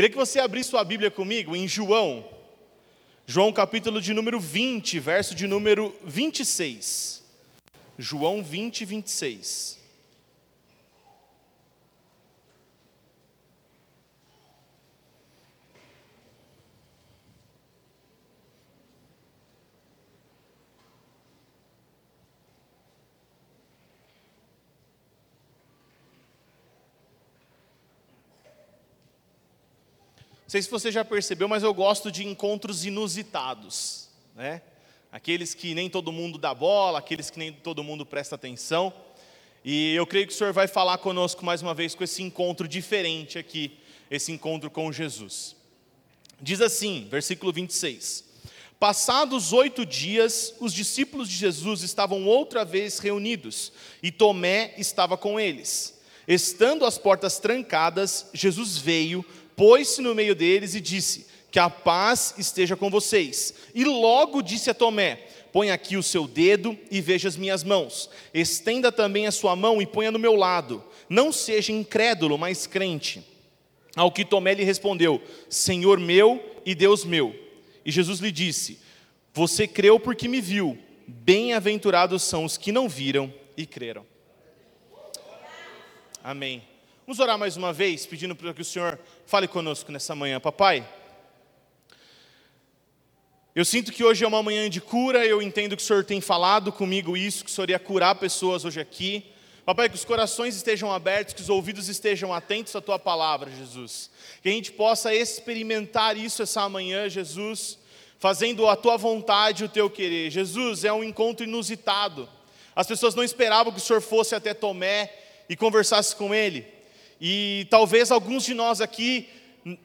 Queria que você abrisse sua Bíblia comigo em João, João capítulo de número 20, verso de número 26. João 20, 26. Sei se você já percebeu, mas eu gosto de encontros inusitados, né? Aqueles que nem todo mundo dá bola, aqueles que nem todo mundo presta atenção. E eu creio que o Senhor vai falar conosco mais uma vez com esse encontro diferente aqui, esse encontro com Jesus. Diz assim, versículo 26. Passados oito dias, os discípulos de Jesus estavam outra vez reunidos e Tomé estava com eles. Estando as portas trancadas, Jesus veio, pôs-se no meio deles e disse: Que a paz esteja com vocês. E logo disse a Tomé: Põe aqui o seu dedo e veja as minhas mãos. Estenda também a sua mão e ponha no meu lado. Não seja incrédulo, mas crente. Ao que Tomé lhe respondeu: Senhor meu e Deus meu. E Jesus lhe disse: Você creu porque me viu. Bem-aventurados são os que não viram e creram. Amém. Vamos orar mais uma vez, pedindo para que o Senhor fale conosco nessa manhã. Papai, eu sinto que hoje é uma manhã de cura, eu entendo que o Senhor tem falado comigo isso, que o Senhor ia curar pessoas hoje aqui. Papai, que os corações estejam abertos, que os ouvidos estejam atentos à Tua palavra, Jesus. Que a gente possa experimentar isso essa manhã, Jesus, fazendo a Tua vontade o Teu querer. Jesus, é um encontro inusitado. As pessoas não esperavam que o Senhor fosse até Tomé e conversasse com ele. E talvez alguns de nós aqui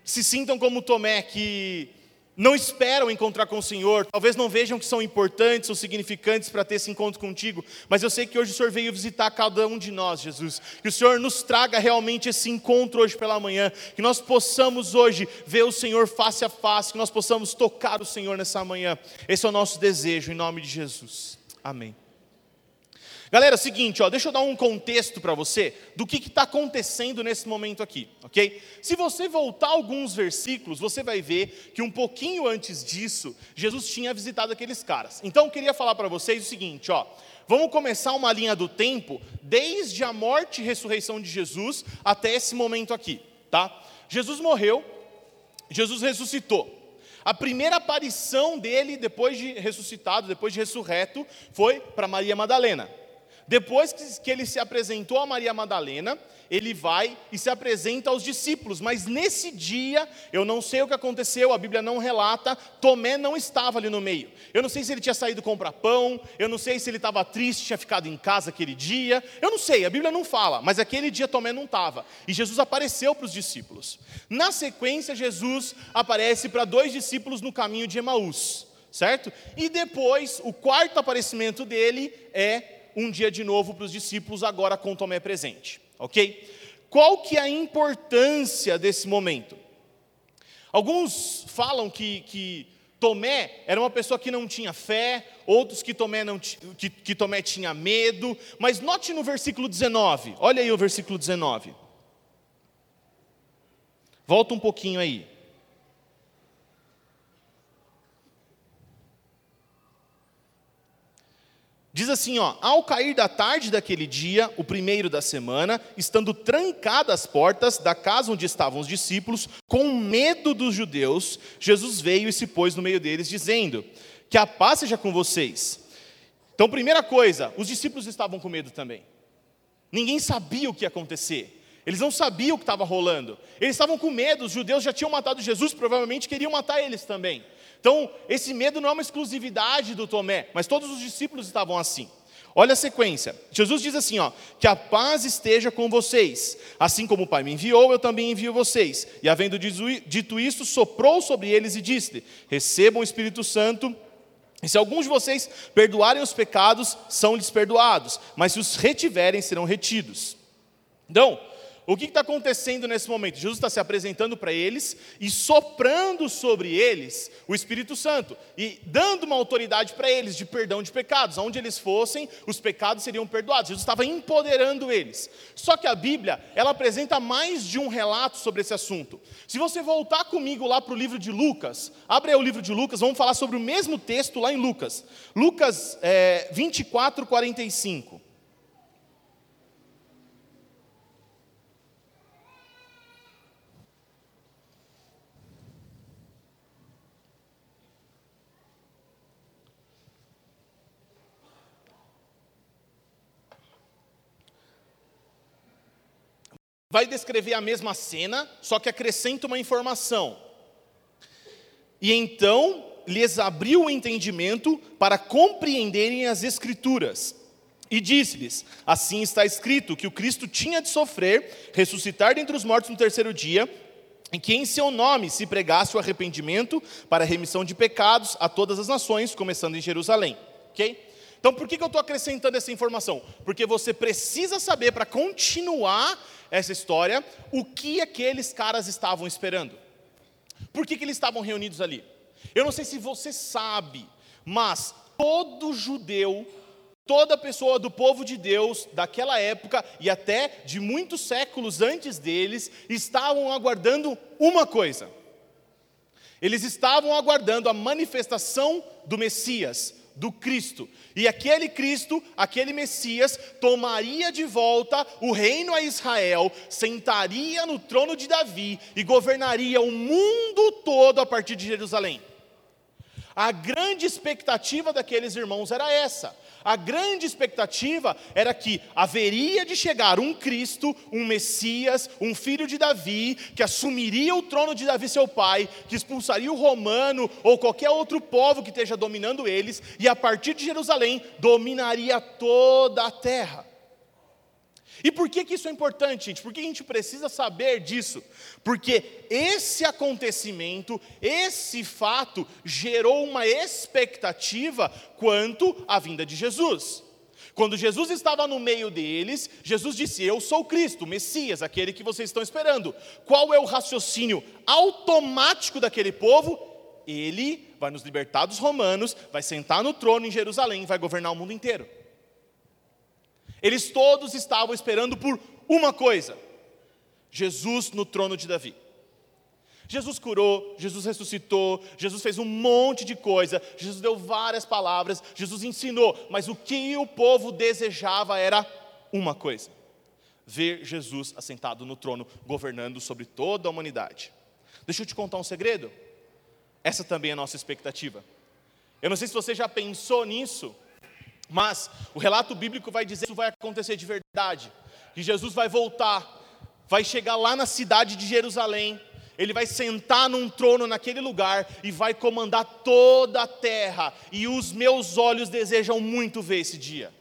se sintam como Tomé, que não esperam encontrar com o Senhor, talvez não vejam que são importantes ou significantes para ter esse encontro contigo, mas eu sei que hoje o Senhor veio visitar cada um de nós, Jesus. Que o Senhor nos traga realmente esse encontro hoje pela manhã, que nós possamos hoje ver o Senhor face a face, que nós possamos tocar o Senhor nessa manhã. Esse é o nosso desejo, em nome de Jesus. Amém. Galera, é o seguinte, ó, deixa eu dar um contexto para você do que está acontecendo nesse momento aqui, ok? Se você voltar alguns versículos, você vai ver que um pouquinho antes disso, Jesus tinha visitado aqueles caras. Então eu queria falar para vocês o seguinte, ó, vamos começar uma linha do tempo desde a morte e ressurreição de Jesus até esse momento aqui, tá? Jesus morreu, Jesus ressuscitou. A primeira aparição dele depois de ressuscitado, depois de ressurreto, foi para Maria Madalena. Depois que ele se apresentou a Maria Madalena, ele vai e se apresenta aos discípulos, mas nesse dia, eu não sei o que aconteceu, a Bíblia não relata, Tomé não estava ali no meio. Eu não sei se ele tinha saído comprar pão, eu não sei se ele estava triste, tinha ficado em casa aquele dia, eu não sei, a Bíblia não fala, mas aquele dia Tomé não estava. E Jesus apareceu para os discípulos. Na sequência, Jesus aparece para dois discípulos no caminho de Emaús, certo? E depois, o quarto aparecimento dele é um dia de novo para os discípulos, agora com Tomé presente, ok? Qual que é a importância desse momento? Alguns falam que, que Tomé era uma pessoa que não tinha fé, outros que Tomé, não, que, que Tomé tinha medo, mas note no versículo 19, olha aí o versículo 19. Volta um pouquinho aí. Diz assim, ó, ao cair da tarde daquele dia, o primeiro da semana, estando trancadas as portas da casa onde estavam os discípulos, com medo dos judeus, Jesus veio e se pôs no meio deles, dizendo: Que a paz seja com vocês. Então, primeira coisa, os discípulos estavam com medo também. Ninguém sabia o que ia acontecer. Eles não sabiam o que estava rolando. Eles estavam com medo, os judeus já tinham matado Jesus, provavelmente queriam matar eles também. Então, esse medo não é uma exclusividade do Tomé, mas todos os discípulos estavam assim. Olha a sequência. Jesus diz assim, ó: "Que a paz esteja com vocês. Assim como o Pai me enviou, eu também envio vocês." E havendo dito isso, soprou sobre eles e disse: "Recebam o Espírito Santo." E se alguns de vocês perdoarem os pecados, são-lhes perdoados, mas se os retiverem, serão retidos. Então, o que está acontecendo nesse momento? Jesus está se apresentando para eles e soprando sobre eles o Espírito Santo e dando uma autoridade para eles de perdão de pecados. Aonde eles fossem, os pecados seriam perdoados. Jesus estava empoderando eles. Só que a Bíblia, ela apresenta mais de um relato sobre esse assunto. Se você voltar comigo lá para o livro de Lucas, abre aí o livro de Lucas, vamos falar sobre o mesmo texto lá em Lucas. Lucas é, 24, 45. Vai descrever a mesma cena, só que acrescenta uma informação. E então lhes abriu o entendimento para compreenderem as Escrituras. E disse-lhes: Assim está escrito que o Cristo tinha de sofrer, ressuscitar dentre os mortos no terceiro dia, e que em seu nome se pregasse o arrependimento para a remissão de pecados a todas as nações, começando em Jerusalém. Ok? Então, por que, que eu estou acrescentando essa informação? Porque você precisa saber, para continuar essa história, o que aqueles caras estavam esperando. Por que, que eles estavam reunidos ali? Eu não sei se você sabe, mas todo judeu, toda pessoa do povo de Deus daquela época e até de muitos séculos antes deles, estavam aguardando uma coisa. Eles estavam aguardando a manifestação do Messias, do Cristo. E aquele Cristo, aquele Messias, tomaria de volta o reino a Israel, sentaria no trono de Davi e governaria o mundo todo a partir de Jerusalém. A grande expectativa daqueles irmãos era essa. A grande expectativa era que haveria de chegar um Cristo, um Messias, um filho de Davi, que assumiria o trono de Davi, seu pai, que expulsaria o romano ou qualquer outro povo que esteja dominando eles, e a partir de Jerusalém dominaria toda a terra. E por que, que isso é importante, gente? Por que a gente precisa saber disso? Porque esse acontecimento, esse fato, gerou uma expectativa quanto à vinda de Jesus. Quando Jesus estava no meio deles, Jesus disse: Eu sou Cristo, Messias, aquele que vocês estão esperando. Qual é o raciocínio automático daquele povo? Ele vai nos libertar dos romanos, vai sentar no trono em Jerusalém, vai governar o mundo inteiro. Eles todos estavam esperando por uma coisa: Jesus no trono de Davi. Jesus curou, Jesus ressuscitou, Jesus fez um monte de coisa, Jesus deu várias palavras, Jesus ensinou, mas o que o povo desejava era uma coisa: ver Jesus assentado no trono, governando sobre toda a humanidade. Deixa eu te contar um segredo. Essa também é a nossa expectativa. Eu não sei se você já pensou nisso, mas o relato bíblico vai dizer que isso vai acontecer de verdade, que Jesus vai voltar, vai chegar lá na cidade de Jerusalém, ele vai sentar num trono naquele lugar e vai comandar toda a terra, e os meus olhos desejam muito ver esse dia.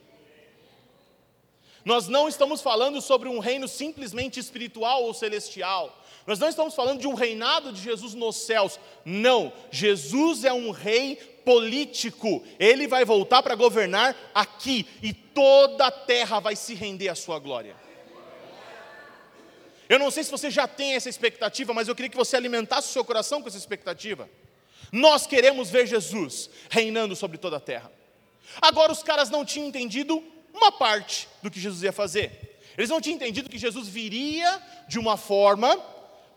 Nós não estamos falando sobre um reino simplesmente espiritual ou celestial. Nós não estamos falando de um reinado de Jesus nos céus. Não, Jesus é um rei político. Ele vai voltar para governar aqui e toda a terra vai se render à sua glória. Eu não sei se você já tem essa expectativa, mas eu queria que você alimentasse o seu coração com essa expectativa. Nós queremos ver Jesus reinando sobre toda a terra. Agora, os caras não tinham entendido uma parte do que Jesus ia fazer. Eles não tinham entendido que Jesus viria de uma forma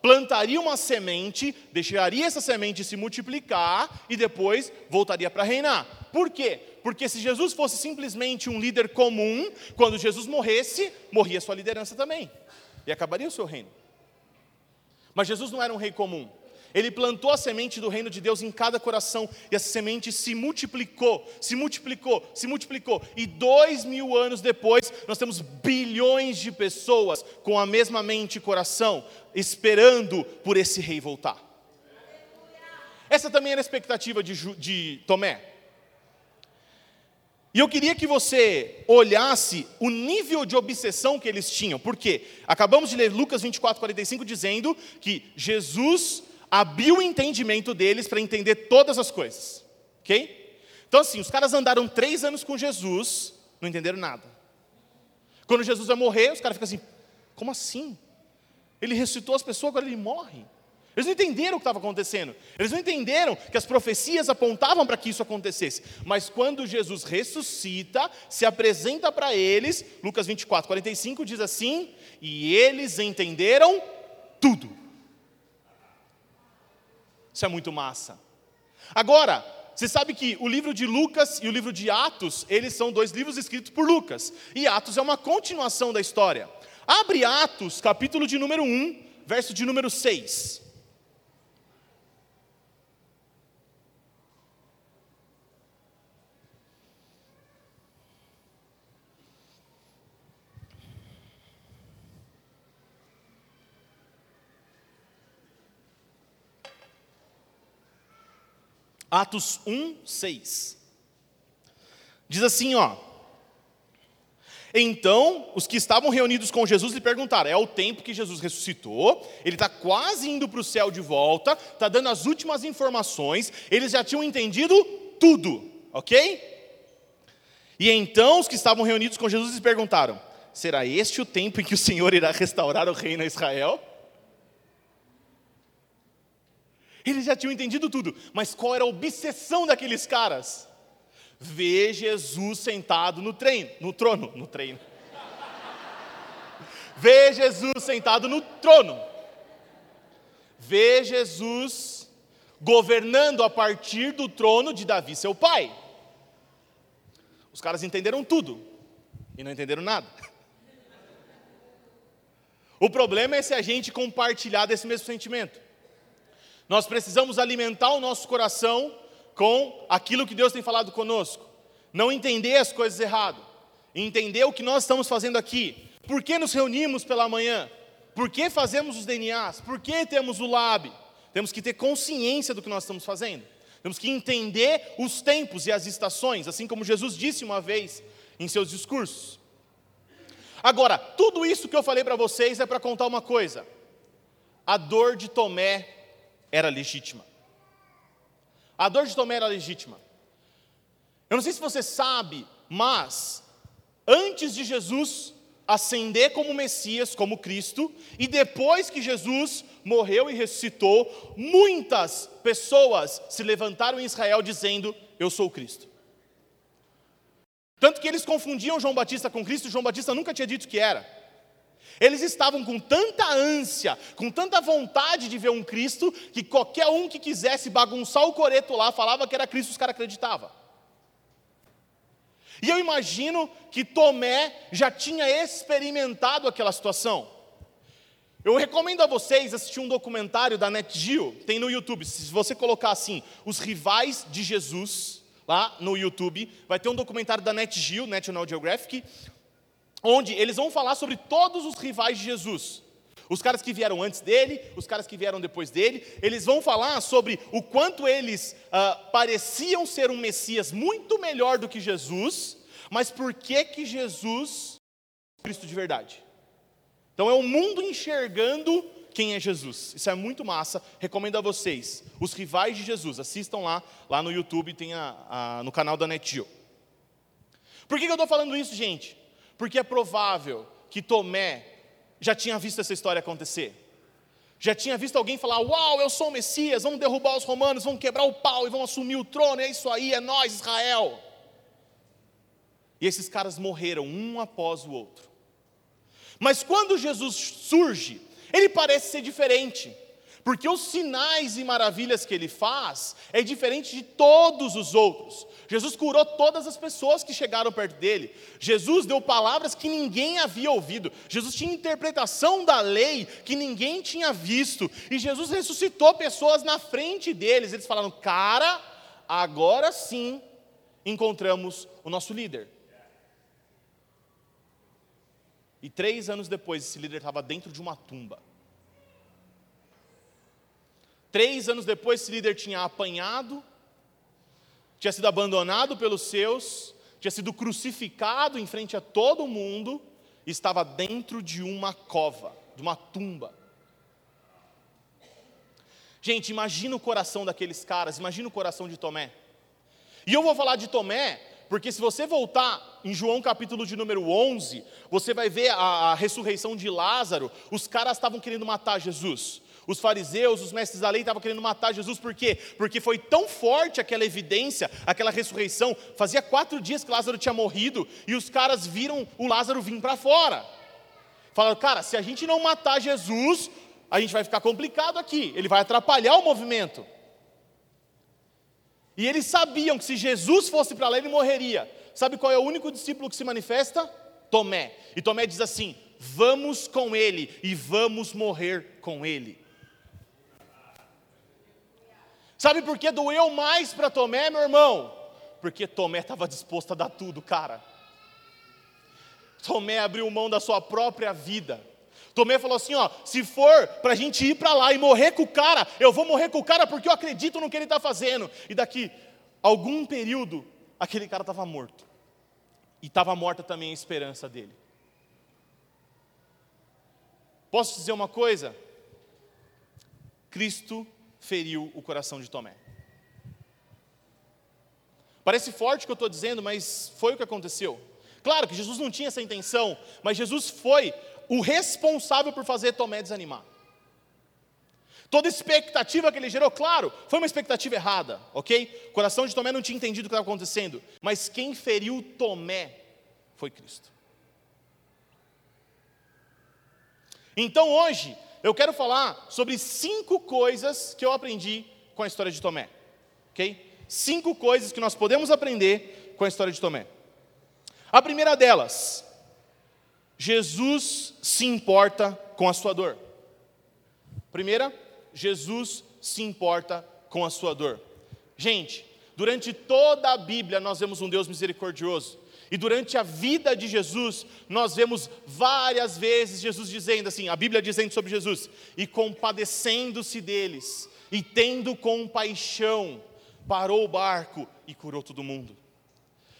plantaria uma semente, deixaria essa semente se multiplicar e depois voltaria para reinar. Por quê? Porque se Jesus fosse simplesmente um líder comum, quando Jesus morresse, morria sua liderança também e acabaria o seu reino. Mas Jesus não era um rei comum. Ele plantou a semente do reino de Deus em cada coração, e essa semente se multiplicou, se multiplicou, se multiplicou. E dois mil anos depois, nós temos bilhões de pessoas com a mesma mente e coração, esperando por esse rei voltar. Essa também era a expectativa de, de Tomé. E eu queria que você olhasse o nível de obsessão que eles tinham, porque acabamos de ler Lucas 24, 45, dizendo que Jesus abriu o entendimento deles para entender todas as coisas. Ok? Então, assim, os caras andaram três anos com Jesus, não entenderam nada. Quando Jesus vai morrer, os caras ficam assim: como assim? Ele ressuscitou as pessoas, agora ele morre. Eles não entenderam o que estava acontecendo. Eles não entenderam que as profecias apontavam para que isso acontecesse. Mas quando Jesus ressuscita, se apresenta para eles, Lucas 24, 45 diz assim: E eles entenderam tudo. Isso é muito massa. Agora, você sabe que o livro de Lucas e o livro de Atos, eles são dois livros escritos por Lucas. E Atos é uma continuação da história. Abre Atos, capítulo de número 1, verso de número 6. Atos 1, 6. Diz assim, ó. Então, os que estavam reunidos com Jesus lhe perguntaram: é o tempo que Jesus ressuscitou, ele está quase indo para o céu de volta, está dando as últimas informações, eles já tinham entendido tudo, ok? E então os que estavam reunidos com Jesus lhe perguntaram: será este o tempo em que o Senhor irá restaurar o reino a Israel? Eles já tinham entendido tudo, mas qual era a obsessão daqueles caras? Ver Jesus sentado no treino, no trono, no treino. Ver Jesus sentado no trono. Ver Jesus governando a partir do trono de Davi, seu pai. Os caras entenderam tudo e não entenderam nada. O problema é se a gente compartilhar desse mesmo sentimento. Nós precisamos alimentar o nosso coração com aquilo que Deus tem falado conosco. Não entender as coisas errado. Entender o que nós estamos fazendo aqui. Por que nos reunimos pela manhã? Por que fazemos os DNAs? Por que temos o lab? Temos que ter consciência do que nós estamos fazendo. Temos que entender os tempos e as estações, assim como Jesus disse uma vez em seus discursos. Agora, tudo isso que eu falei para vocês é para contar uma coisa. A dor de Tomé era legítima. A dor de Tomé era legítima. Eu não sei se você sabe, mas antes de Jesus ascender como Messias, como Cristo, e depois que Jesus morreu e ressuscitou, muitas pessoas se levantaram em Israel dizendo: Eu sou Cristo. Tanto que eles confundiam João Batista com Cristo, João Batista nunca tinha dito que era. Eles estavam com tanta ânsia, com tanta vontade de ver um Cristo, que qualquer um que quisesse bagunçar o coreto lá, falava que era Cristo, os caras acreditavam. E eu imagino que Tomé já tinha experimentado aquela situação. Eu recomendo a vocês assistir um documentário da NetGeo, tem no YouTube. Se você colocar assim, os rivais de Jesus, lá no YouTube, vai ter um documentário da NetGeo, National Geographic, onde eles vão falar sobre todos os rivais de Jesus. Os caras que vieram antes dele, os caras que vieram depois dele, eles vão falar sobre o quanto eles uh, pareciam ser um Messias muito melhor do que Jesus, mas por que que Jesus é Cristo de verdade? Então é o mundo enxergando quem é Jesus. Isso é muito massa. Recomendo a vocês. Os rivais de Jesus, assistam lá, lá no YouTube, tem a, a, no canal da NetGeo. Por que, que eu estou falando isso, gente? Porque é provável que Tomé já tinha visto essa história acontecer. Já tinha visto alguém falar: Uau, eu sou o Messias, vamos derrubar os romanos, vamos quebrar o pau e vamos assumir o trono, é isso aí, é nós, Israel. E esses caras morreram um após o outro. Mas quando Jesus surge, ele parece ser diferente. Porque os sinais e maravilhas que ele faz é diferente de todos os outros. Jesus curou todas as pessoas que chegaram perto dele. Jesus deu palavras que ninguém havia ouvido. Jesus tinha interpretação da lei que ninguém tinha visto. E Jesus ressuscitou pessoas na frente deles. Eles falaram: "Cara, agora sim encontramos o nosso líder". E três anos depois, esse líder estava dentro de uma tumba. Três anos depois, esse líder tinha apanhado, tinha sido abandonado pelos seus, tinha sido crucificado em frente a todo mundo, e estava dentro de uma cova, de uma tumba. Gente, imagina o coração daqueles caras, imagina o coração de Tomé. E eu vou falar de Tomé Porque se você voltar em João capítulo de número 11, você vai ver a, a ressurreição de Lázaro. Os caras estavam querendo matar Jesus. Os fariseus, os mestres da lei estavam querendo matar Jesus, por quê? Porque foi tão forte aquela evidência, aquela ressurreição. Fazia quatro dias que Lázaro tinha morrido e os caras viram o Lázaro vir para fora. Falaram, cara, se a gente não matar Jesus, a gente vai ficar complicado aqui, ele vai atrapalhar o movimento. E eles sabiam que se Jesus fosse para lá, ele morreria. Sabe qual é o único discípulo que se manifesta? Tomé. E Tomé diz assim: Vamos com ele e vamos morrer com ele. Sabe por que doeu mais para Tomé, meu irmão? Porque Tomé estava disposto a dar tudo, cara. Tomé abriu mão da sua própria vida. Tomé falou assim: ó, se for para a gente ir para lá e morrer com o cara, eu vou morrer com o cara porque eu acredito no que ele está fazendo. E daqui algum período, aquele cara estava morto. E estava morta também a esperança dele. Posso dizer uma coisa? Cristo feriu o coração de Tomé. Parece forte o que eu estou dizendo, mas foi o que aconteceu. Claro que Jesus não tinha essa intenção, mas Jesus foi o responsável por fazer Tomé desanimar. Toda expectativa que ele gerou, claro, foi uma expectativa errada, ok? O coração de Tomé não tinha entendido o que estava acontecendo, mas quem feriu Tomé foi Cristo. Então hoje, eu quero falar sobre cinco coisas que eu aprendi com a história de Tomé. Ok? Cinco coisas que nós podemos aprender com a história de Tomé. A primeira delas, Jesus se importa com a sua dor. Primeira, Jesus se importa com a sua dor. Gente, durante toda a Bíblia nós vemos um Deus misericordioso. E durante a vida de Jesus, nós vemos várias vezes Jesus dizendo assim, a Bíblia dizendo sobre Jesus, e compadecendo-se deles, e tendo compaixão, parou o barco e curou todo mundo.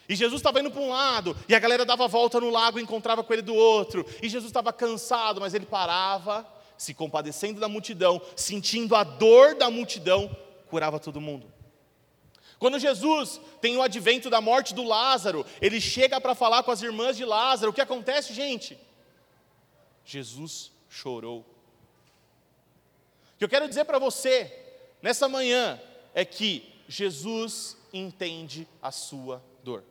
E Jesus estava indo para um lado, e a galera dava volta no lago e encontrava com ele do outro. E Jesus estava cansado, mas ele parava, se compadecendo da multidão, sentindo a dor da multidão, curava todo mundo. Quando Jesus tem o advento da morte do Lázaro, ele chega para falar com as irmãs de Lázaro. O que acontece, gente? Jesus chorou. O que eu quero dizer para você nessa manhã é que Jesus entende a sua dor.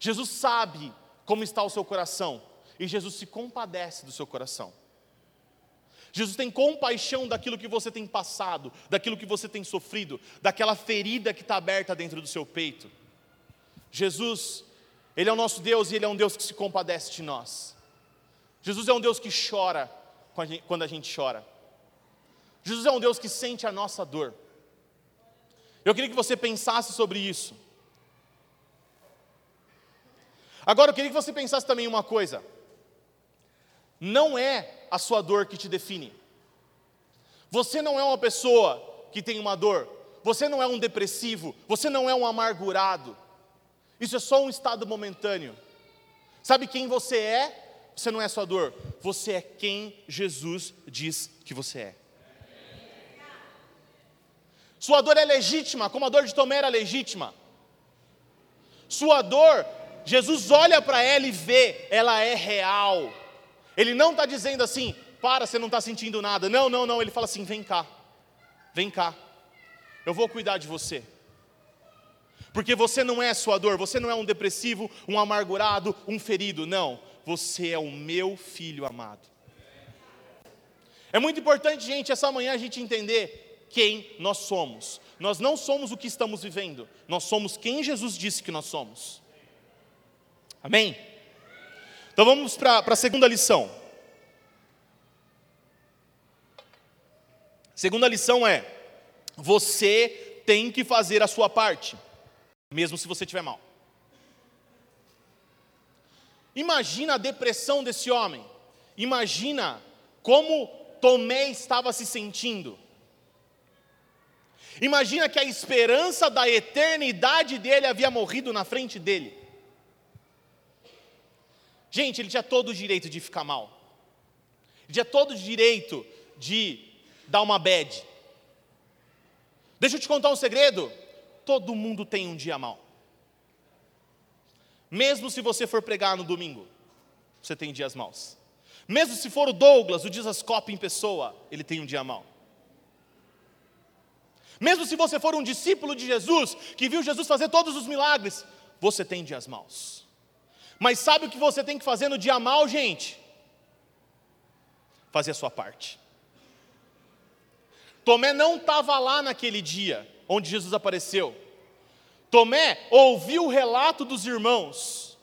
Jesus sabe como está o seu coração e Jesus se compadece do seu coração. Jesus tem compaixão daquilo que você tem passado, daquilo que você tem sofrido, daquela ferida que está aberta dentro do seu peito. Jesus, Ele é o nosso Deus e Ele é um Deus que se compadece de nós. Jesus é um Deus que chora quando a gente chora. Jesus é um Deus que sente a nossa dor. Eu queria que você pensasse sobre isso. Agora eu queria que você pensasse também uma coisa. Não é a sua dor que te define. Você não é uma pessoa que tem uma dor. Você não é um depressivo. Você não é um amargurado. Isso é só um estado momentâneo. Sabe quem você é? Você não é sua dor. Você é quem Jesus diz que você é. Sua dor é legítima, como a dor de Tomé era legítima. Sua dor, Jesus olha para ela e vê, ela é real. Ele não está dizendo assim, para, você não está sentindo nada. Não, não, não. Ele fala assim: vem cá, vem cá, eu vou cuidar de você. Porque você não é sua dor, você não é um depressivo, um amargurado, um ferido. Não, você é o meu filho amado. É muito importante, gente, essa manhã a gente entender quem nós somos. Nós não somos o que estamos vivendo, nós somos quem Jesus disse que nós somos. Amém? Então vamos para a segunda lição. Segunda lição é: você tem que fazer a sua parte, mesmo se você estiver mal. Imagina a depressão desse homem. Imagina como Tomé estava se sentindo. Imagina que a esperança da eternidade dele havia morrido na frente dele. Gente, ele tinha todo o direito de ficar mal. Ele tinha todo o direito de dar uma bad. Deixa eu te contar um segredo. todo mundo tem um dia mal. Mesmo se você for pregar no domingo, você tem dias maus. Mesmo se for o Douglas, o Dizascope em pessoa, ele tem um dia mau. Mesmo se você for um discípulo de Jesus, que viu Jesus fazer todos os milagres, você tem dias maus. Mas sabe o que você tem que fazer no dia mau, gente? Fazer a sua parte. Tomé não estava lá naquele dia onde Jesus apareceu. Tomé ouviu o relato dos irmãos.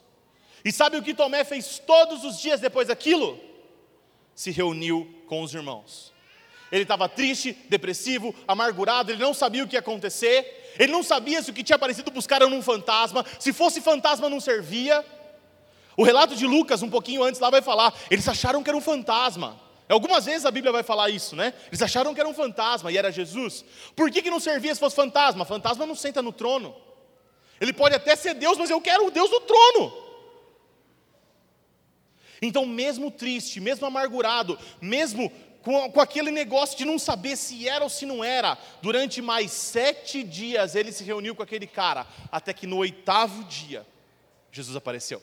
E sabe o que Tomé fez todos os dias depois daquilo? Se reuniu com os irmãos. Ele estava triste, depressivo, amargurado, ele não sabia o que ia acontecer, ele não sabia se o que tinha aparecido buscaram num fantasma, se fosse fantasma não servia. O relato de Lucas, um pouquinho antes lá, vai falar: eles acharam que era um fantasma. Algumas vezes a Bíblia vai falar isso, né? Eles acharam que era um fantasma e era Jesus. Por que, que não servia se fosse fantasma? Fantasma não senta no trono. Ele pode até ser Deus, mas eu quero o Deus do trono. Então, mesmo triste, mesmo amargurado, mesmo com, com, aquele negócio de não saber se era ou se não era. Durante mais sete dias ele se reuniu com aquele cara, até que no oitavo dia Jesus apareceu.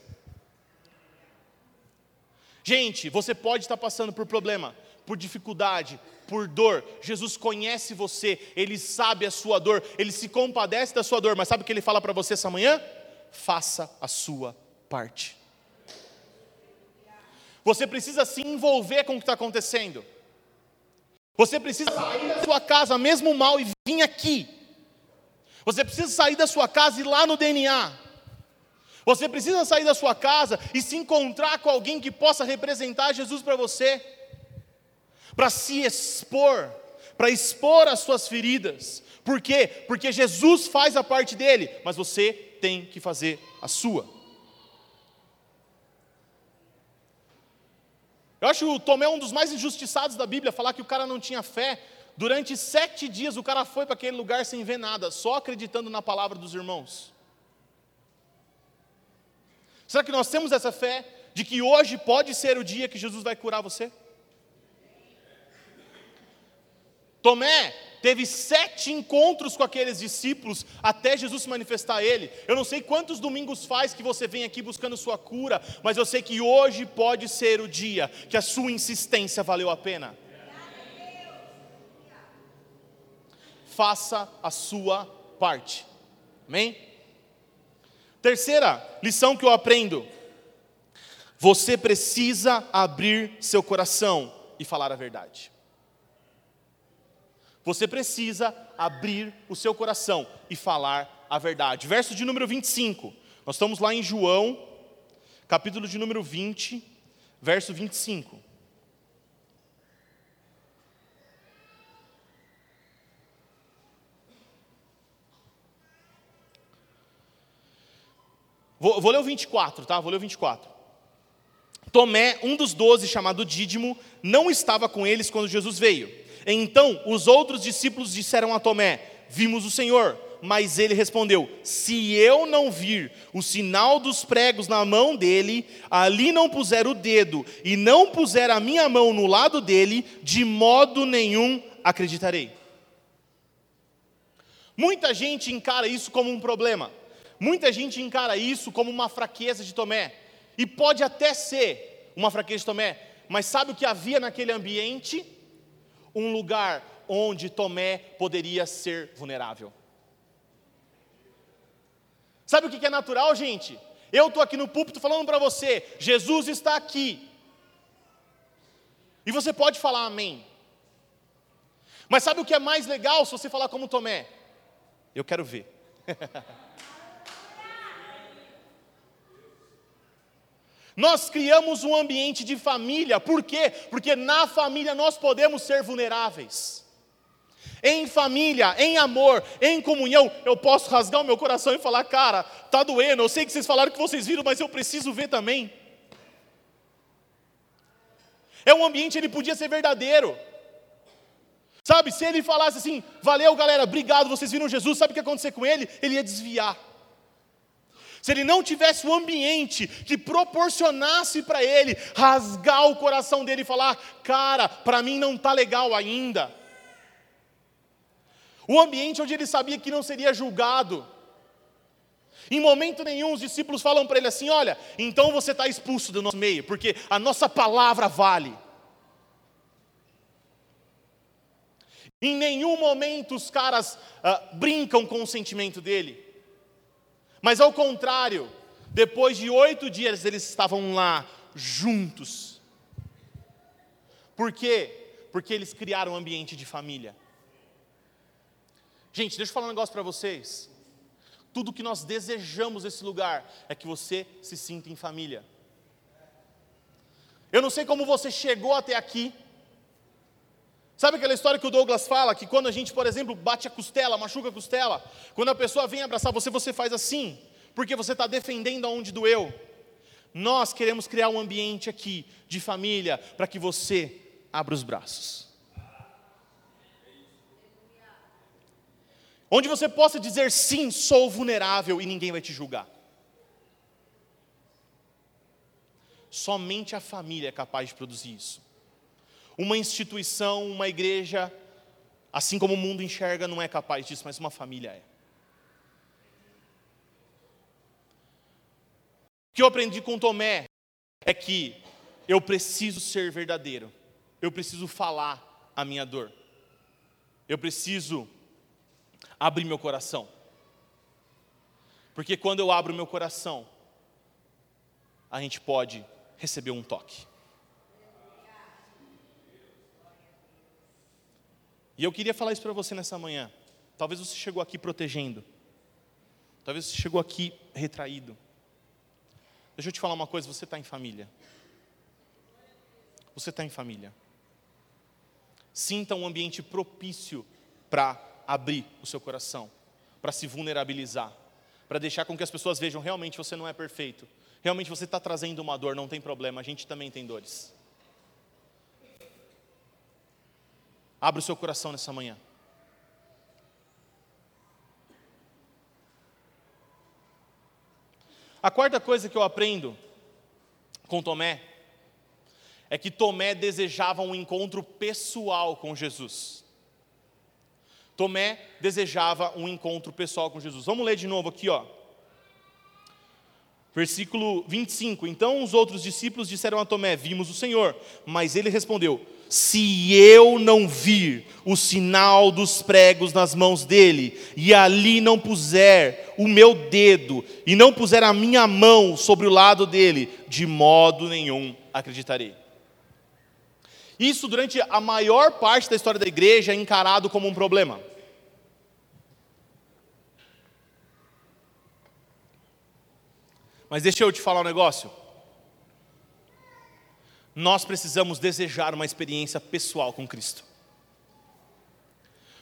Gente, você pode estar passando por problema, por dificuldade, por dor. Jesus conhece você, ele sabe a sua dor, ele se compadece da sua dor, mas sabe o que ele fala para você essa manhã? Faça a sua parte. Você precisa se envolver com o que está acontecendo. Você precisa sair da sua casa, mesmo mal, e vir aqui. Você precisa sair da sua casa e ir lá no DNA. Você precisa sair da sua casa e se encontrar com alguém que possa representar Jesus para você, para se expor, para expor as suas feridas. Por quê? Porque Jesus faz a parte dele, mas você tem que fazer a sua. Eu acho o Tomé um dos mais injustiçados da Bíblia, falar que o cara não tinha fé. Durante sete dias o cara foi para aquele lugar sem ver nada, só acreditando na palavra dos irmãos. Será que nós temos essa fé de que hoje pode ser o dia que Jesus vai curar você? Tomé teve sete encontros com aqueles discípulos até Jesus se manifestar a ele. Eu não sei quantos domingos faz que você vem aqui buscando sua cura, mas eu sei que hoje pode ser o dia que a sua insistência valeu a pena. Faça a sua parte. Amém? Terceira lição que eu aprendo: você precisa abrir seu coração e falar a verdade. Você precisa abrir o seu coração e falar a verdade. Verso de número 25. Nós estamos lá em João, capítulo de número 20, verso 25. Vou, vou, ler o 24, tá? Vou ler o 24. Tomé, um dos doze, chamado Dídimo, não estava com eles quando Jesus veio. Então os outros discípulos disseram a Tomé: Vimos o Senhor. Mas ele respondeu: Se eu não vir o sinal dos pregos na mão dele, ali não puser o dedo e não puser a minha mão no lado dele, de modo nenhum acreditarei. Muita gente encara isso como um problema. Muita gente encara isso como uma fraqueza de Tomé. E pode até ser uma fraqueza de Tomé, mas sabe o que havia naquele ambiente? um lugar onde Tomé poderia ser vulnerável. Sabe o que é natural, gente? Eu estou aqui no púlpito falando para você, Jesus está aqui. E você pode falar amém. Mas sabe o que é mais legal se você falar como Tomé? Eu quero ver. Nós criamos um ambiente de família, por quê? Porque na família nós podemos ser vulneráveis. Em família, em amor, em comunhão, eu posso rasgar o meu coração e falar, cara, tá doendo, eu sei que vocês falaram que vocês viram, mas eu preciso ver também. É um ambiente, ele podia ser verdadeiro. Sabe, se ele falasse assim, valeu galera, obrigado, vocês viram Jesus, sabe o que ia acontecer com ele? Ele ia desviar se ele não tivesse o ambiente que proporcionasse para ele rasgar o coração dele e falar: cara, para mim não está legal ainda. um ambiente onde ele sabia que não seria julgado. Em momento nenhum, os discípulos falam para ele assim: Olha, então você está expulso do nosso meio, porque a nossa palavra vale. Em nenhum momento os caras uh, brincam com o sentimento dele, mas ao contrário, depois de oito dias eles estavam lá, juntos. Por quê? Porque eles criaram um ambiente de família. Gente, deixa eu falar um negócio para vocês. Tudo que nós desejamos nesse lugar é que você se sinta em família. Eu não sei como você chegou até aqui. Sabe aquela história que o Douglas fala? Que quando a gente, por exemplo, bate a costela, machuca a costela, quando a pessoa vem abraçar você, você faz assim, porque você está defendendo aonde doeu. Nós queremos criar um ambiente aqui de família para que você abra os braços. Onde você possa dizer sim, sou vulnerável e ninguém vai te julgar. Somente a família é capaz de produzir isso. Uma instituição, uma igreja, assim como o mundo enxerga, não é capaz disso, mas uma família é. O que eu aprendi com Tomé é que eu preciso ser verdadeiro, eu preciso falar a minha dor, eu preciso abrir meu coração. Porque quando eu abro meu coração, a gente pode receber um toque. E eu queria falar isso para você nessa manhã. Talvez você chegou aqui protegendo. Talvez você chegou aqui retraído. Deixa eu te falar uma coisa: você está em família. Você está em família. Sinta um ambiente propício para abrir o seu coração, para se vulnerabilizar, para deixar com que as pessoas vejam realmente você não é perfeito, realmente você está trazendo uma dor, não tem problema, a gente também tem dores. Abra o seu coração nessa manhã. A quarta coisa que eu aprendo com Tomé é que Tomé desejava um encontro pessoal com Jesus. Tomé desejava um encontro pessoal com Jesus. Vamos ler de novo aqui, ó. Versículo 25. Então os outros discípulos disseram a Tomé: Vimos o Senhor. Mas ele respondeu: Se eu não vir o sinal dos pregos nas mãos dele, e ali não puser o meu dedo, e não puser a minha mão sobre o lado dele, de modo nenhum acreditarei. Isso, durante a maior parte da história da igreja, é encarado como um problema. Mas deixa eu te falar um negócio. Nós precisamos desejar uma experiência pessoal com Cristo.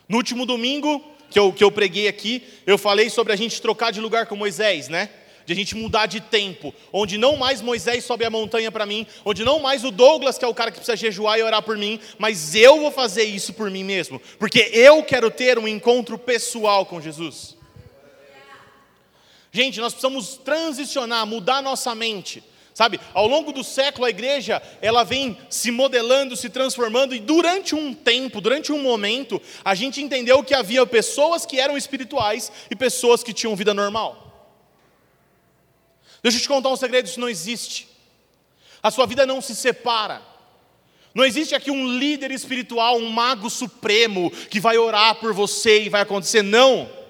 No último domingo que eu, que eu preguei aqui, eu falei sobre a gente trocar de lugar com Moisés, né? de a gente mudar de tempo, onde não mais Moisés sobe a montanha para mim, onde não mais o Douglas, que é o cara que precisa jejuar e orar por mim, mas eu vou fazer isso por mim mesmo, porque eu quero ter um encontro pessoal com Jesus. Gente, nós precisamos transicionar, mudar nossa mente. Sabe, ao longo do século a igreja, ela vem se modelando, se transformando e durante um tempo, durante um momento, a gente entendeu que havia pessoas que eram espirituais e pessoas que tinham vida normal. Deixa eu te contar um segredo: isso não existe. A sua vida não se separa. Não existe aqui um líder espiritual, um mago supremo que vai orar por você e vai acontecer. Não.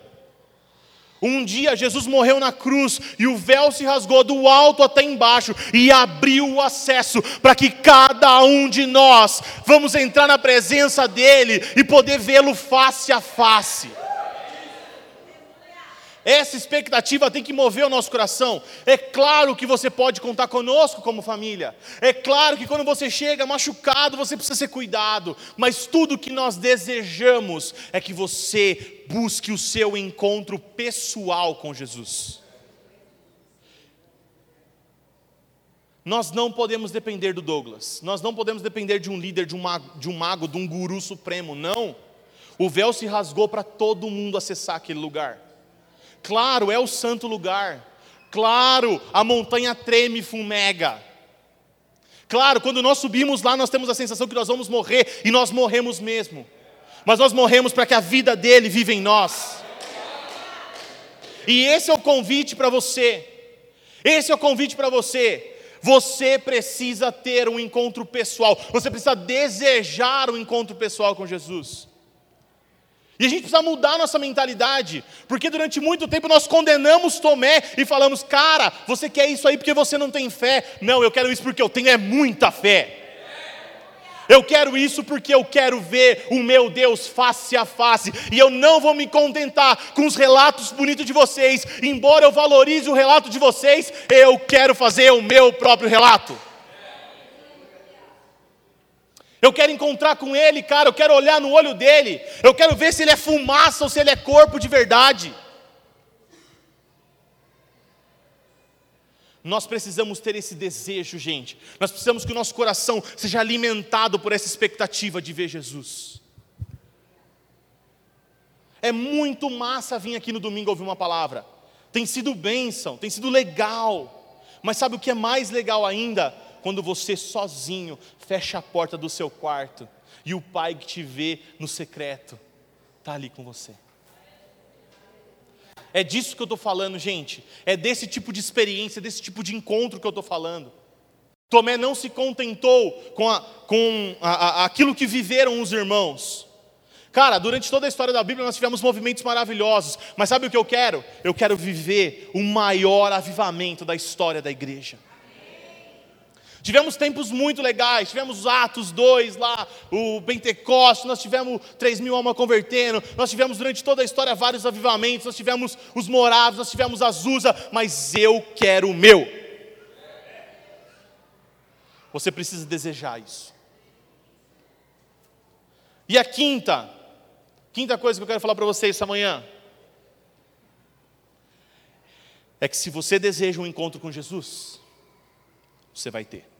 Um dia Jesus morreu na cruz e o véu se rasgou do alto até embaixo e abriu o acesso para que cada um de nós vamos entrar na presença dele e poder vê-lo face a face. Essa expectativa tem que mover o nosso coração. É claro que você pode contar conosco como família. É claro que quando você chega machucado, você precisa ser cuidado. Mas tudo que nós desejamos é que você busque o seu encontro pessoal com Jesus. Nós não podemos depender do Douglas, nós não podemos depender de um líder, de um mago, de um, mago, de um guru supremo, não. O véu se rasgou para todo mundo acessar aquele lugar. Claro, é o santo lugar. Claro, a montanha treme e fumega. Claro, quando nós subimos lá, nós temos a sensação que nós vamos morrer, e nós morremos mesmo. mas nós morremos para que a vida dele viva em nós. E esse é o convite para você. Esse é o convite para você. Você precisa ter um encontro pessoal. Você precisa desejar um encontro pessoal com Jesus. E a gente precisa mudar nossa mentalidade, porque durante muito tempo nós condenamos Tomé e falamos: "Cara, você quer isso aí porque você não tem fé". Não, eu quero isso porque eu tenho é muita fé. Eu quero isso porque eu quero ver o meu Deus face a face, e eu não vou me contentar com os relatos bonitos de vocês, embora eu valorize o relato de vocês, eu quero fazer o meu próprio relato. Eu quero encontrar com ele, cara, eu quero olhar no olho dele, eu quero ver se ele é fumaça ou se ele é corpo de verdade. Nós precisamos ter esse desejo, gente. Nós precisamos que o nosso coração seja alimentado por essa expectativa de ver Jesus. É muito massa vir aqui no domingo ouvir uma palavra. Tem sido bênção, tem sido legal. Mas sabe o que é mais legal ainda? Quando você sozinho fecha a porta do seu quarto e o pai que te vê no secreto está ali com você. É disso que eu estou falando, gente. É desse tipo de experiência, desse tipo de encontro que eu estou falando. Tomé não se contentou com, a, com a, a, aquilo que viveram os irmãos. Cara, durante toda a história da Bíblia nós tivemos movimentos maravilhosos, mas sabe o que eu quero? Eu quero viver o maior avivamento da história da igreja. Tivemos tempos muito legais, tivemos Atos 2 lá, o Pentecoste, nós tivemos 3 mil almas convertendo, nós tivemos durante toda a história vários avivamentos, nós tivemos os morados, nós tivemos Azusa, mas eu quero o meu. Você precisa desejar isso. E a quinta, quinta coisa que eu quero falar para vocês essa manhã, é que se você deseja um encontro com Jesus, você vai ter.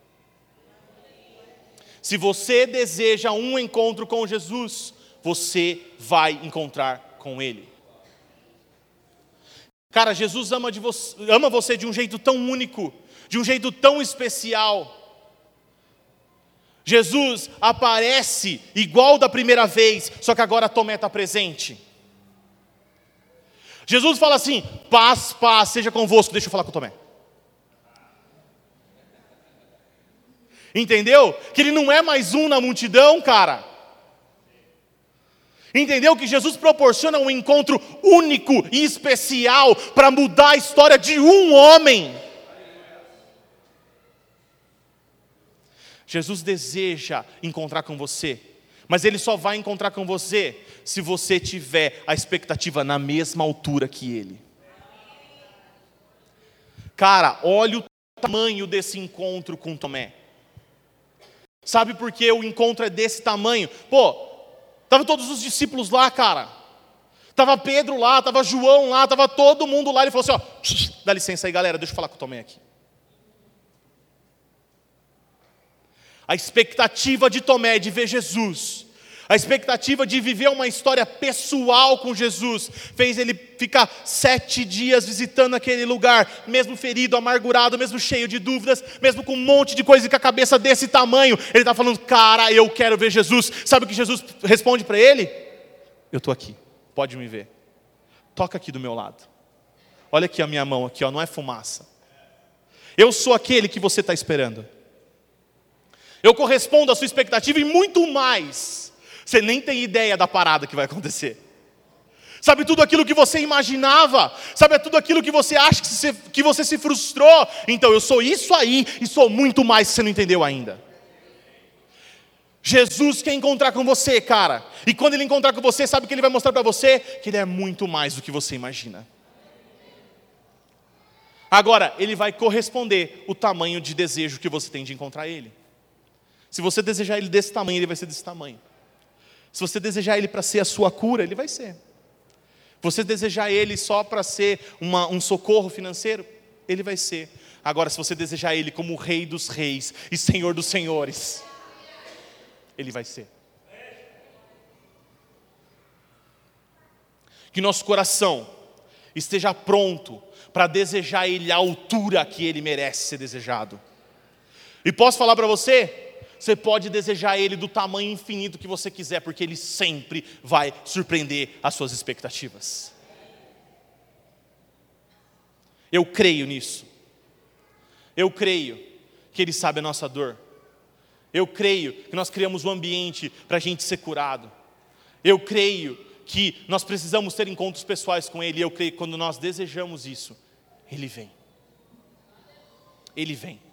Se você deseja um encontro com Jesus, você vai encontrar com Ele. Cara, Jesus ama, você, ama você de um jeito tão único, de um jeito tão especial. Jesus aparece igual da primeira vez, só que agora Tomé está presente. Jesus fala assim: paz, paz, seja convosco. Deixa eu falar com Tomé. Entendeu? Que ele não é mais um na multidão, cara. Entendeu que Jesus proporciona um encontro único e especial para mudar a história de um homem. Jesus deseja encontrar com você, mas ele só vai encontrar com você se você tiver a expectativa na mesma altura que ele. Cara, olha o tamanho desse encontro com Tomé. Sabe por que o encontro é desse tamanho? Pô, estavam todos os discípulos lá, cara. Tava Pedro lá, tava João lá, tava todo mundo lá. Ele falou assim: ó, dá licença aí, galera, deixa eu falar com o Tomé aqui. A expectativa de Tomé de ver Jesus a expectativa de viver uma história pessoal com Jesus fez ele ficar sete dias visitando aquele lugar, mesmo ferido, amargurado, mesmo cheio de dúvidas, mesmo com um monte de coisa com a cabeça desse tamanho. Ele está falando, cara, eu quero ver Jesus. Sabe o que Jesus responde para ele? Eu estou aqui, pode me ver. Toca aqui do meu lado. Olha aqui a minha mão, aqui, ó, não é fumaça. Eu sou aquele que você está esperando. Eu correspondo à sua expectativa e muito mais. Você nem tem ideia da parada que vai acontecer. Sabe tudo aquilo que você imaginava, sabe tudo aquilo que você acha que, se, que você se frustrou. Então eu sou isso aí e sou muito mais que você não entendeu ainda. Jesus quer encontrar com você, cara. E quando ele encontrar com você, sabe o que ele vai mostrar para você? Que ele é muito mais do que você imagina. Agora, ele vai corresponder o tamanho de desejo que você tem de encontrar ele. Se você desejar ele desse tamanho, ele vai ser desse tamanho. Se você desejar Ele para ser a sua cura, Ele vai ser. Você desejar Ele só para ser uma, um socorro financeiro, Ele vai ser. Agora, se você desejar Ele como o Rei dos Reis e Senhor dos Senhores, Ele vai ser. Que nosso coração esteja pronto para desejar Ele à altura que Ele merece ser desejado. E posso falar para você, Você pode desejar Ele do tamanho infinito que você quiser, porque Ele sempre vai surpreender as suas expectativas. Eu creio nisso. Eu creio que Ele sabe a nossa dor. Eu creio que nós criamos um ambiente para a gente ser curado. Eu creio que nós precisamos ter encontros pessoais com Ele. Eu creio que quando nós desejamos isso, Ele vem. Ele vem.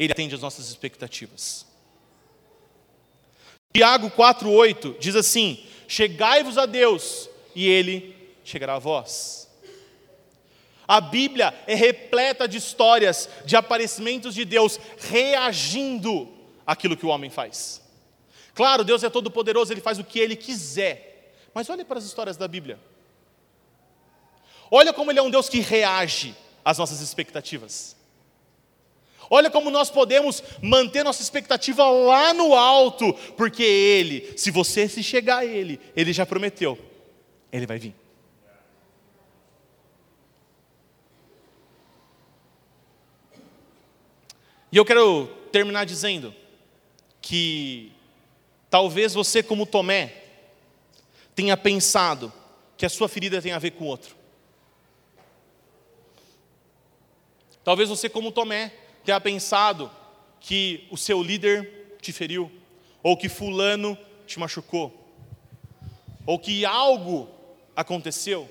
Ele atende às nossas expectativas. Tiago 4,8 diz assim: Chegai-vos a Deus, e Ele chegará a vós. A Bíblia é repleta de histórias de aparecimentos de Deus reagindo àquilo que o homem faz. Claro, Deus é todo-poderoso, Ele faz o que Ele quiser. Mas olhe para as histórias da Bíblia. Olha como Ele é um Deus que reage às nossas expectativas. Olha como nós podemos manter nossa expectativa lá no alto, porque Ele, se você se chegar a Ele, Ele já prometeu, Ele vai vir. E eu quero terminar dizendo que talvez você, como Tomé, tenha pensado que a sua ferida tem a ver com o outro. Talvez você, como Tomé, tenha pensado que o seu líder te feriu, ou que Fulano te machucou, ou que algo aconteceu.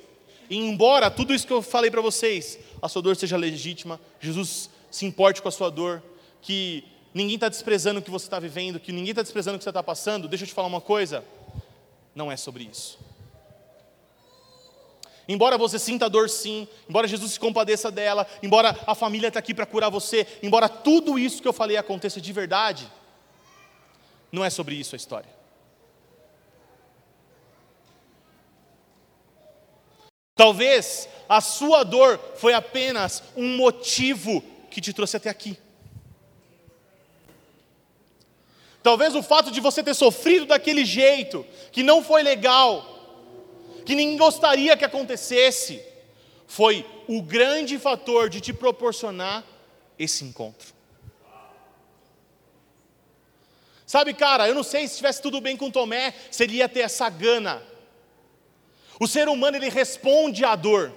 E embora tudo isso que eu falei para vocês, a sua dor seja legítima, Jesus se importe com a sua dor, que ninguém está desprezando o que você está vivendo, que ninguém está desprezando o que você está passando, deixa eu te falar uma coisa: não é sobre isso. Embora você sinta dor sim, embora Jesus se compadeça dela, embora a família está aqui para curar você, embora tudo isso que eu falei aconteça de verdade, não é sobre isso a história. Talvez a sua dor foi apenas um motivo que te trouxe até aqui. Talvez o fato de você ter sofrido daquele jeito, que não foi legal, que ninguém gostaria que acontecesse, foi o grande fator de te proporcionar esse encontro. Sabe, cara, eu não sei se estivesse tudo bem com Tomé, se ele ia ter essa gana. O ser humano, ele responde à dor.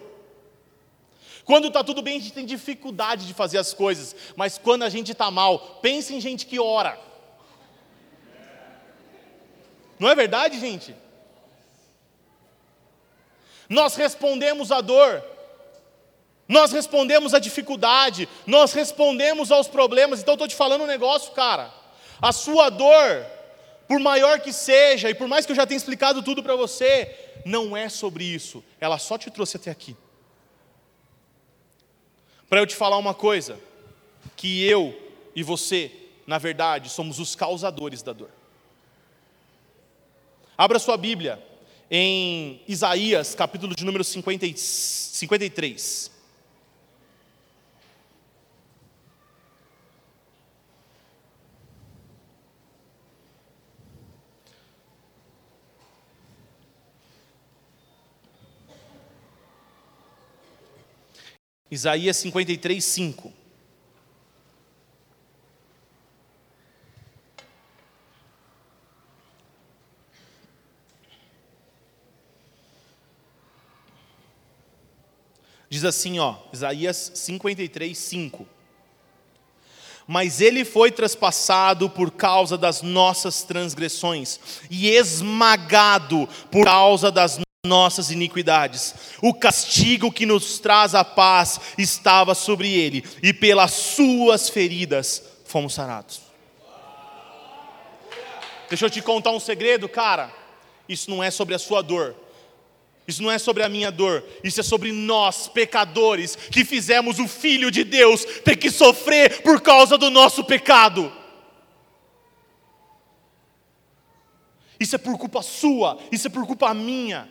Quando está tudo bem, a gente tem dificuldade de fazer as coisas, mas quando a gente está mal, pense em gente que ora. Não é verdade, gente? Nós respondemos à dor, nós respondemos à dificuldade, nós respondemos aos problemas. Então, estou te falando um negócio, cara. A sua dor, por maior que seja, e por mais que eu já tenha explicado tudo para você, não é sobre isso. Ela só te trouxe até aqui. Para eu te falar uma coisa, que eu e você, na verdade, somos os causadores da dor. Abra sua Bíblia em Isaías, capítulo de número 50, 53. Isaías 53, 5. Diz assim, ó, Isaías 53, 5. Mas ele foi traspassado por causa das nossas transgressões e esmagado por causa das nossas iniquidades. O castigo que nos traz a paz estava sobre ele, e pelas suas feridas fomos sarados. Deixa eu te contar um segredo, cara. Isso não é sobre a sua dor, isso não é sobre a minha dor, isso é sobre nós, pecadores, que fizemos o Filho de Deus ter que sofrer por causa do nosso pecado. Isso é por culpa sua, isso é por culpa minha.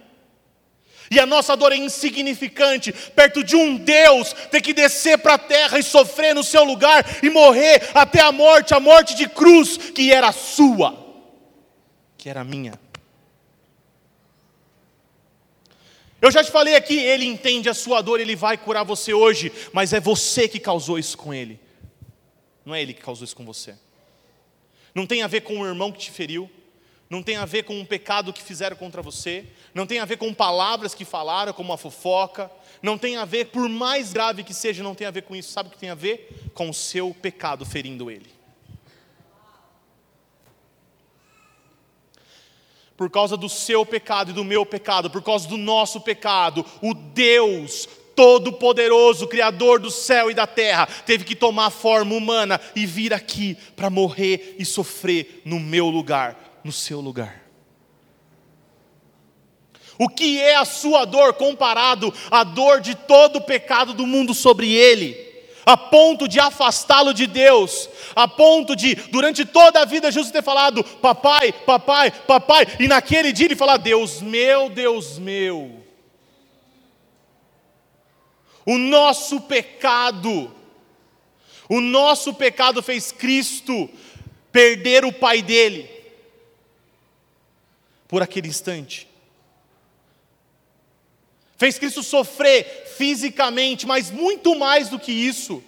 E a nossa dor é insignificante perto de um Deus ter que descer para a terra e sofrer no seu lugar e morrer até a morte, a morte de cruz que era sua, que era minha. Eu já te falei aqui, ele entende a sua dor, ele vai curar você hoje, mas é você que causou isso com ele. Não é ele que causou isso com você. Não tem a ver com o irmão que te feriu, não tem a ver com um pecado que fizeram contra você, não tem a ver com palavras que falaram, como a fofoca, não tem a ver, por mais grave que seja, não tem a ver com isso. Sabe o que tem a ver? Com o seu pecado ferindo ele. Por causa do seu pecado e do meu pecado, por causa do nosso pecado, o Deus Todo-Poderoso, Criador do céu e da terra, teve que tomar forma humana e vir aqui para morrer e sofrer no meu lugar no seu lugar. O que é a sua dor comparado à dor de todo o pecado do mundo sobre ele? A ponto de afastá-lo de Deus, a ponto de, durante toda a vida, Jesus ter falado: Papai, papai, papai, e naquele dia ele falar: Deus meu, Deus meu. O nosso pecado, o nosso pecado fez Cristo perder o Pai dele por aquele instante. Fez Cristo sofrer fisicamente, mas muito mais do que isso.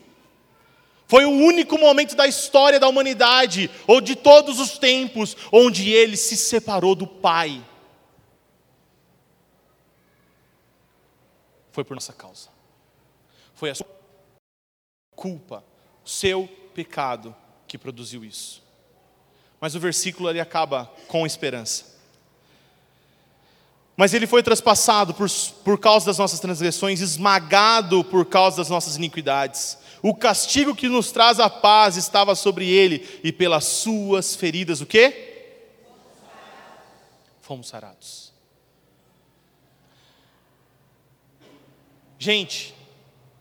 Foi o único momento da história da humanidade, ou de todos os tempos, onde ele se separou do Pai. Foi por nossa causa. Foi a sua culpa, seu pecado que produziu isso. Mas o versículo ali acaba com esperança. Mas ele foi traspassado por, por causa das nossas transgressões, esmagado por causa das nossas iniquidades. O castigo que nos traz a paz estava sobre ele, e pelas suas feridas, o quê? Fomos sarados. Gente,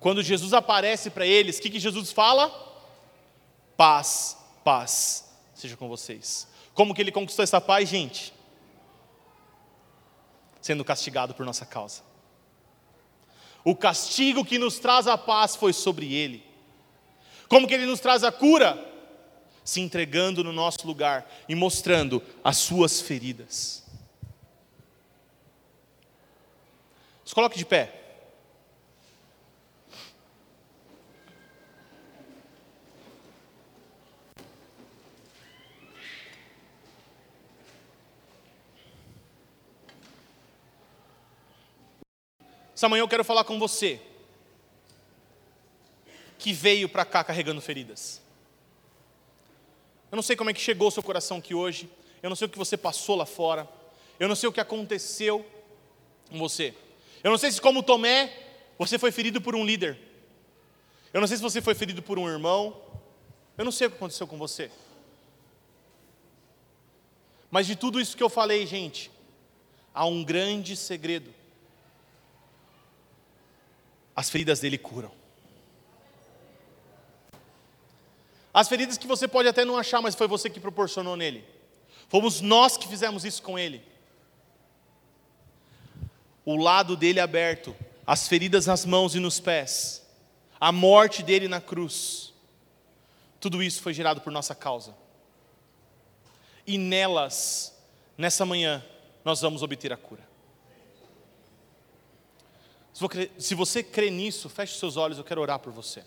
quando Jesus aparece para eles, o que, que Jesus fala? Paz, paz seja com vocês. Como que ele conquistou essa paz, gente? Sendo castigado por nossa causa. O castigo que nos traz a paz foi sobre ele. Como que ele nos traz a cura? Se entregando no nosso lugar e mostrando as suas feridas. Se coloque de pé. Essa manhã eu quero falar com você que veio para cá carregando feridas. Eu não sei como é que chegou o seu coração aqui hoje, eu não sei o que você passou lá fora, eu não sei o que aconteceu com você. Eu não sei se, como Tomé, você foi ferido por um líder. Eu não sei se você foi ferido por um irmão. Eu não sei o que aconteceu com você. Mas de tudo isso que eu falei, gente, há um grande segredo as feridas dele curam. As feridas que você pode até não achar, mas foi você que proporcionou nele. Fomos nós que fizemos isso com ele. O lado dele aberto, as feridas nas mãos e nos pés, a morte dele na cruz. Tudo isso foi gerado por nossa causa. E nelas, nessa manhã, nós vamos obter a cura. Se você crê nisso, feche seus olhos, eu quero orar por você.